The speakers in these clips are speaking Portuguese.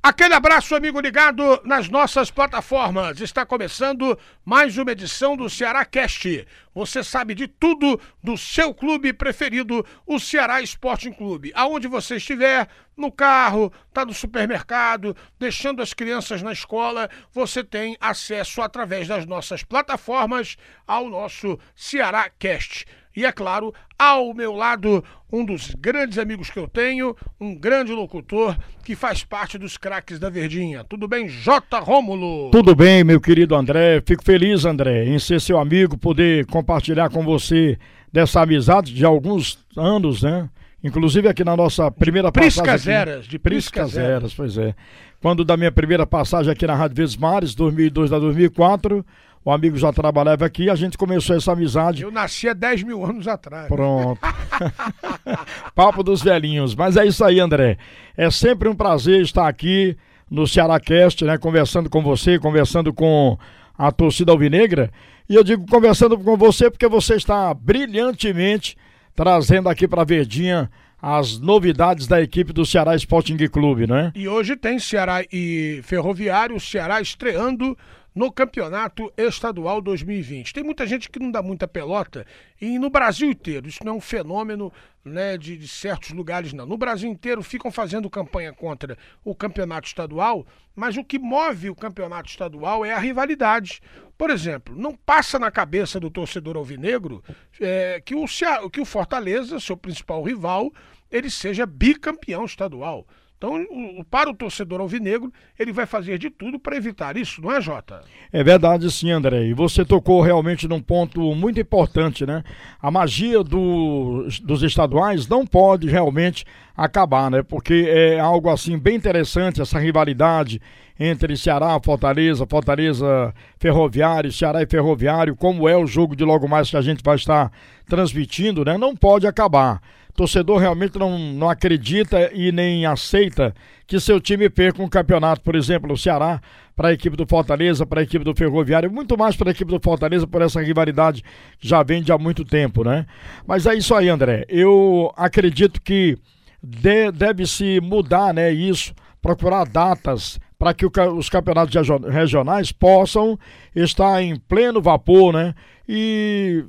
Aquele abraço, amigo ligado nas nossas plataformas. Está começando mais uma edição do Ceará Cast. Você sabe de tudo do seu clube preferido, o Ceará Sporting Clube. Aonde você estiver, no carro, tá no supermercado, deixando as crianças na escola, você tem acesso através das nossas plataformas ao nosso Ceará Cast. E é claro, ao meu lado, um dos grandes amigos que eu tenho, um grande locutor que faz parte dos craques da Verdinha. Tudo bem, J. Rômulo? Tudo bem, meu querido André. Fico feliz, André, em ser seu amigo, poder compartilhar com você dessa amizade de alguns anos, né? Inclusive aqui na nossa primeira passagem. Priscas Eras, de Priscas Priscas Eras, pois é. Quando da minha primeira passagem aqui na Rádio Vezes Mares, 2002 a 2004, o amigo já trabalhava aqui, a gente começou essa amizade. Eu nasci há 10 mil anos atrás. Pronto. Papo dos velhinhos. Mas é isso aí, André. É sempre um prazer estar aqui no Ceará Cast, né? Conversando com você, conversando com a torcida alvinegra. E eu digo conversando com você porque você está brilhantemente trazendo aqui para Verdinha as novidades da equipe do Ceará Sporting Clube, né? E hoje tem Ceará e Ferroviário, Ceará estreando no Campeonato Estadual 2020. Tem muita gente que não dá muita pelota e no Brasil inteiro, isso não é um fenômeno né, de, de certos lugares, não. No Brasil inteiro ficam fazendo campanha contra o Campeonato Estadual, mas o que move o Campeonato Estadual é a rivalidade. Por exemplo, não passa na cabeça do torcedor alvinegro é, que, o que o Fortaleza, seu principal rival, ele seja bicampeão estadual. Então, para o torcedor alvinegro, ele vai fazer de tudo para evitar isso, não é, Jota? É verdade sim, André. E você tocou realmente num ponto muito importante, né? A magia do- dos estaduais não pode realmente acabar, né? Porque é algo assim bem interessante essa rivalidade entre Ceará, Fortaleza, Fortaleza, Ferroviário, Ceará e Ferroviário, como é o jogo de logo mais que a gente vai estar transmitindo, né? Não pode acabar. Torcedor realmente não, não acredita e nem aceita que seu time perca um campeonato, por exemplo, o Ceará para a equipe do Fortaleza, para a equipe do Ferroviário, muito mais para a equipe do Fortaleza por essa rivalidade que já vem de há muito tempo, né? Mas é isso aí, André. Eu acredito que de- deve-se mudar, né, isso, procurar datas para que o os campeonatos regio- regionais possam estar em pleno vapor, né? E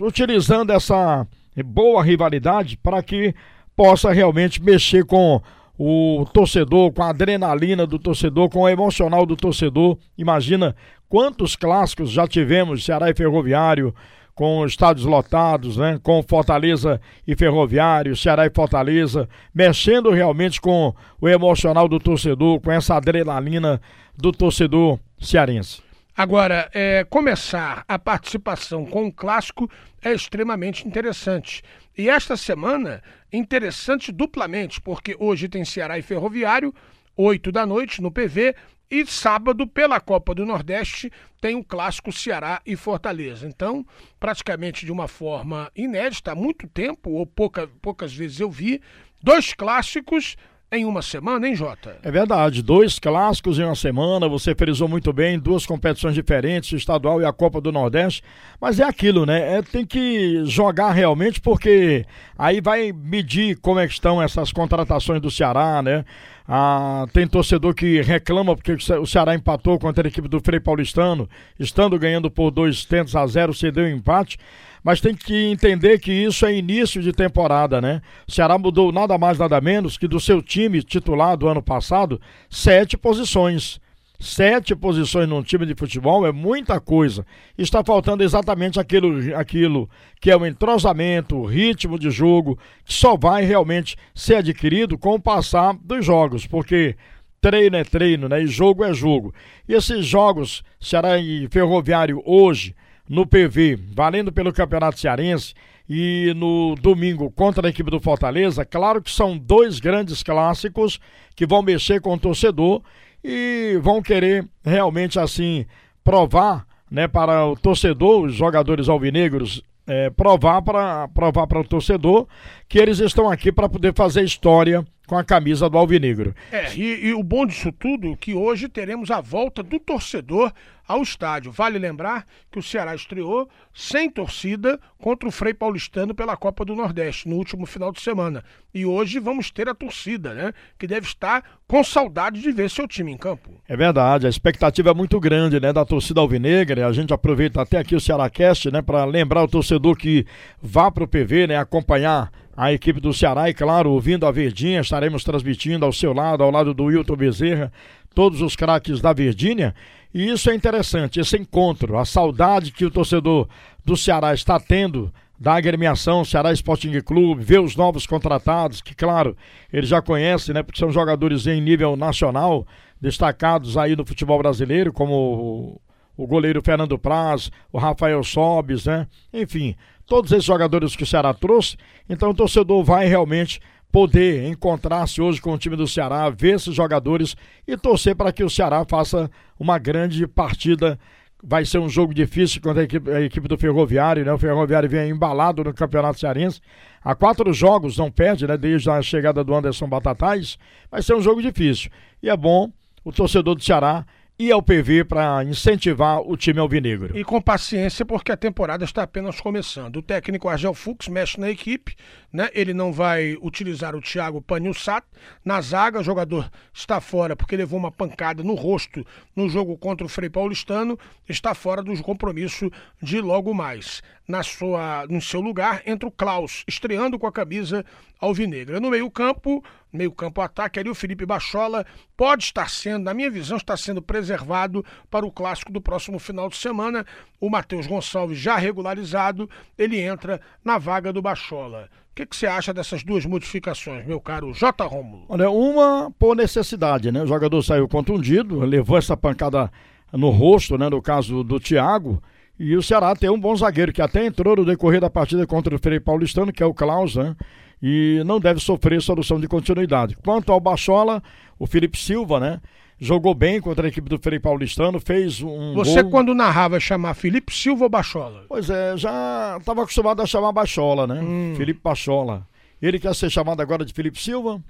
utilizando essa boa rivalidade para que possa realmente mexer com o torcedor, com a adrenalina do torcedor, com o emocional do torcedor. Imagina quantos clássicos já tivemos, Ceará e Ferroviário, com estádios lotados, né? Com Fortaleza e Ferroviário, Ceará e Fortaleza, mexendo realmente com o emocional do torcedor, com essa adrenalina do torcedor cearense. Agora, é, começar a participação com o clássico é extremamente interessante. E esta semana, interessante duplamente, porque hoje tem Ceará e Ferroviário, 8 da noite no PV, e sábado, pela Copa do Nordeste, tem o clássico Ceará e Fortaleza. Então, praticamente de uma forma inédita, há muito tempo, ou pouca, poucas vezes eu vi, dois clássicos em uma semana, hein, Jota? É verdade, dois clássicos em uma semana, você frisou muito bem, duas competições diferentes, o estadual e a Copa do Nordeste, mas é aquilo, né? É, tem que jogar realmente, porque aí vai medir como é que estão essas contratações do Ceará, né? Ah, tem torcedor que reclama porque o Ce- o Ceará empatou contra a equipe do Frei Paulistano, estando ganhando por dois tentos a zero, cedeu o empate. Mas tem que entender que isso é início de temporada, né? Ceará mudou nada mais, nada menos que do seu time titular do ano passado, sete posições. Sete posições num time de futebol é muita coisa. Está faltando exatamente aquilo, aquilo que é o entrosamento, o ritmo de jogo, que só vai realmente ser adquirido com o passar dos jogos, porque treino é treino, né? E jogo é jogo. E esses jogos, Ceará e Ferroviário hoje, no PV, valendo pelo Campeonato Cearense, e no domingo contra a equipe do Fortaleza, claro que são dois grandes clássicos que vão mexer com o torcedor e vão querer realmente assim provar, né, para o torcedor, os jogadores alvinegros é, provar para provar para o torcedor que eles estão aqui para poder fazer história com a camisa do Alvinegro. É, e, e o bom disso tudo é que hoje teremos a volta do torcedor ao estádio. Vale lembrar que o Ceará estreou sem torcida contra o Frei Paulistano pela Copa do Nordeste no último final de semana. E hoje vamos ter a torcida, né? Que deve estar com saudade de ver seu time em campo. É verdade, a expectativa é muito grande, né, da torcida alvinegra. A gente aproveita até aqui o Ceará Cast, né, para lembrar o torcedor que vá para o PV, né, acompanhar a equipe do Ceará e, claro, ouvindo a Verdinha, estaremos transmitindo ao seu lado, ao lado do Wilton Bezerra, todos os craques da Verdinha. E isso é interessante, esse encontro, a saudade que o torcedor do Ceará está tendo da agremiação Ceará Sporting Clube, ver os novos contratados, que claro, ele já conhece, né, porque são jogadores em nível nacional, destacados aí no futebol brasileiro, como o, goleiro Fernando Praz, o Rafael Sobes, né, enfim, todos esses jogadores que o Ceará trouxe, então o torcedor vai realmente poder encontrar-se hoje com o time do Ceará, ver esses jogadores e torcer para que o Ceará faça uma grande partida. Vai ser um jogo difícil contra a equipe, a equipe do Ferroviário, né? O Ferroviário vem embalado no Campeonato Cearense. Há quatro jogos, não perde, né? Desde a chegada do Anderson Batatais. Vai ser um jogo difícil. E é bom o torcedor do Ceará e ao PV para incentivar o time alvinegro. E com paciência, porque a temporada está apenas começando. O técnico Argel Fux mexe na equipe, né? Ele não vai utilizar o Thiago Panilsat na zaga, o jogador está fora porque levou uma pancada no rosto no jogo contra o Frei Paulistano, está fora do compromisso de logo mais. Na sua, no seu lugar entra o Klaus, estreando com a camisa alvinegra. No meio-campo, meio-campo ataque ali o Felipe Bachola pode estar sendo, na minha visão, está sendo preservado para o clássico do próximo final de semana. O Matheus Gonçalves já regularizado, ele entra na vaga do Bachola. O que, que você acha dessas duas modificações, meu caro J. Romulo? Olha, uma por necessidade, né? O jogador saiu contundido, levou essa pancada no rosto, né? No caso do Thiago. E o Ceará tem um bom zagueiro que até entrou no decorrer da partida contra o Frei Paulistano, que é o Klaus, né? E não deve sofrer solução de continuidade. Quanto ao Bachola, o Felipe Silva, né? Jogou bem contra a equipe do Frei Paulistano, fez um. Você, gol... quando narrava, chamar Felipe Silva ou Bachola? Pois é, já estava acostumado a chamar Bachola, né? Hum. Felipe Bachola. Ele quer ser chamado agora de Felipe Silva?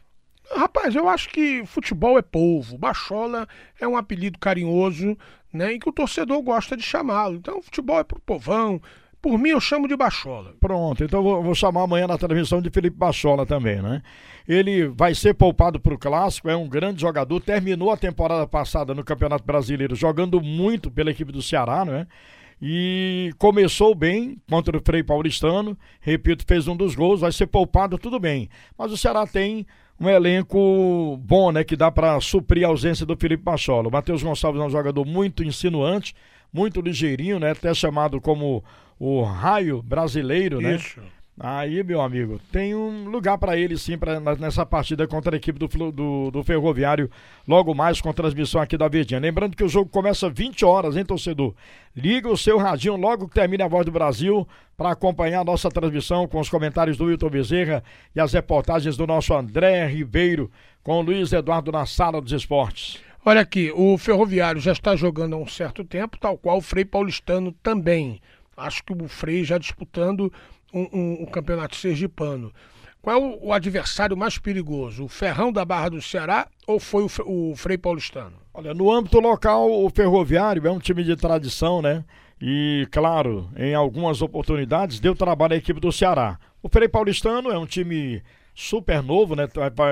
Rapaz, eu acho que futebol é povo. Bachola é um apelido carinhoso, né? E que o torcedor gosta de chamá-lo. Então, futebol é pro povão. Por mim, eu chamo de Bachola. Pronto, então vou, vou chamar amanhã na transmissão de Felipe Bachola também, né? Ele vai ser poupado para o Clássico, é um grande jogador, terminou a temporada passada no Campeonato Brasileiro jogando muito pela equipe do Ceará, né? E começou bem contra o Frei Paulistano, repito, fez um dos gols, vai ser poupado, tudo bem. Mas o Ceará tem um elenco bom, né? Que dá para suprir a ausência do Felipe Bachola. O Matheus Gonçalves é um jogador muito insinuante, muito ligeirinho, né? Até chamado como o raio brasileiro, né? Isso. Aí, meu amigo, tem um lugar para ele sim pra, nessa partida contra a equipe do, do, do, Ferroviário, logo mais com transmissão aqui da Verdinha. Lembrando que o jogo começa 20 horas, hein, torcedor? Liga o seu radinho logo que termine a voz do Brasil para acompanhar a nossa transmissão com os comentários do Wilton Bezerra e as reportagens do nosso André Ribeiro com o Luiz Eduardo na sala dos esportes. Olha aqui, o Ferroviário já está jogando há um certo tempo, tal qual o Frei Paulistano também. Acho que o Frei já disputando um, um, um campeonato sergipano. Qual é o, o, adversário mais perigoso? O Ferrão da Barra do Ceará ou foi o, o Frei Paulistano? Olha, no âmbito local, o Ferroviário é um time de tradição, né? E, claro, em algumas oportunidades deu trabalho à equipe do Ceará. O Frei Paulistano é um time super novo, né?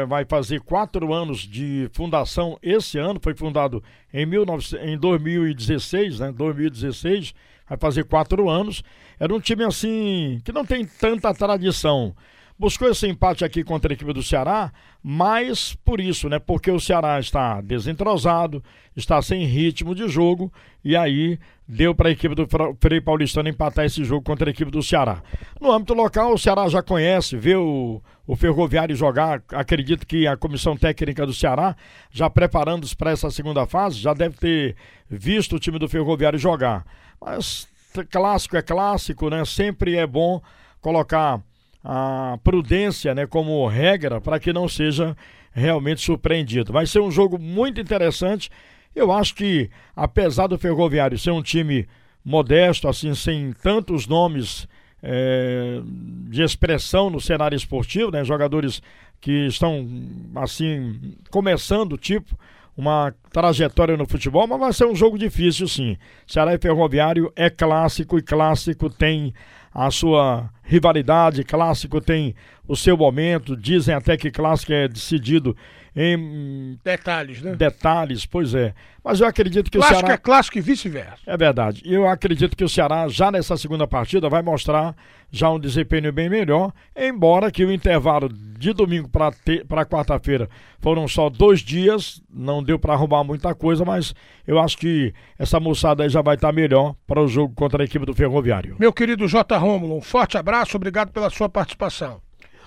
Vai, fazer quatro anos de fundação esse ano. Foi fundado em, 19, em 2016, né? 2016 vai fazer quatro anos. Era um time assim que não tem tanta tradição. Buscou esse empate aqui contra a equipe do Ceará, mas por isso, né? Porque o Ceará está desentrosado, está sem ritmo de jogo, e aí deu para a equipe do Frei Paulistano empatar esse jogo contra a equipe do Ceará. No âmbito local, o Ceará já conhece, vê o, o Ferroviário jogar. Acredito que a comissão técnica do Ceará, já preparando-se para essa segunda fase, já deve ter visto o time do Ferroviário jogar. Mas clássico é clássico, né? Sempre é bom colocar a prudência, né, como regra para que não seja realmente surpreendido. Vai ser um jogo muito interessante. Eu acho que apesar do Ferroviário ser um time modesto, assim, sem tantos nomes é, de expressão no cenário esportivo, né? Jogadores que estão assim começando tipo uma trajetória no futebol, mas vai ser um jogo difícil sim. Ceará e Ferroviário é clássico e clássico tem a sua rivalidade, clássico tem o seu momento, dizem até que clássico é decidido em detalhes, né? Detalhes, pois é. Mas eu acredito que clássico o Ceará é clássico e vice-versa. É verdade. Eu acredito que o Ceará já nessa segunda partida vai mostrar já um desempenho bem melhor, embora que o intervalo de domingo para quarta-feira foram só dois dias, não deu para arrumar muita coisa, mas eu acho que essa moçada aí já vai estar tá melhor para o jogo contra a equipe do Ferroviário. Meu querido J. Rômulo, um forte abraço, obrigado pela sua participação.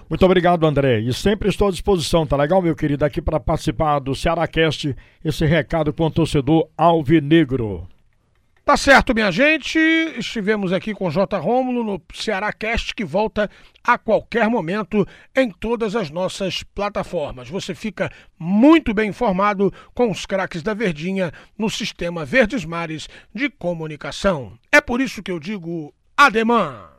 Muito obrigado, André. E sempre estou à disposição, tá legal, meu querido, aqui para participar do Cearacast, esse recado com o torcedor alvinegro. Tá certo, minha gente. Estivemos aqui com J. Rômulo no Cearacast, que volta a qualquer momento em todas as nossas plataformas. Você fica muito bem informado com os craques da Verdinha no sistema Verdes Mares de comunicação. É por isso que eu digo ademã.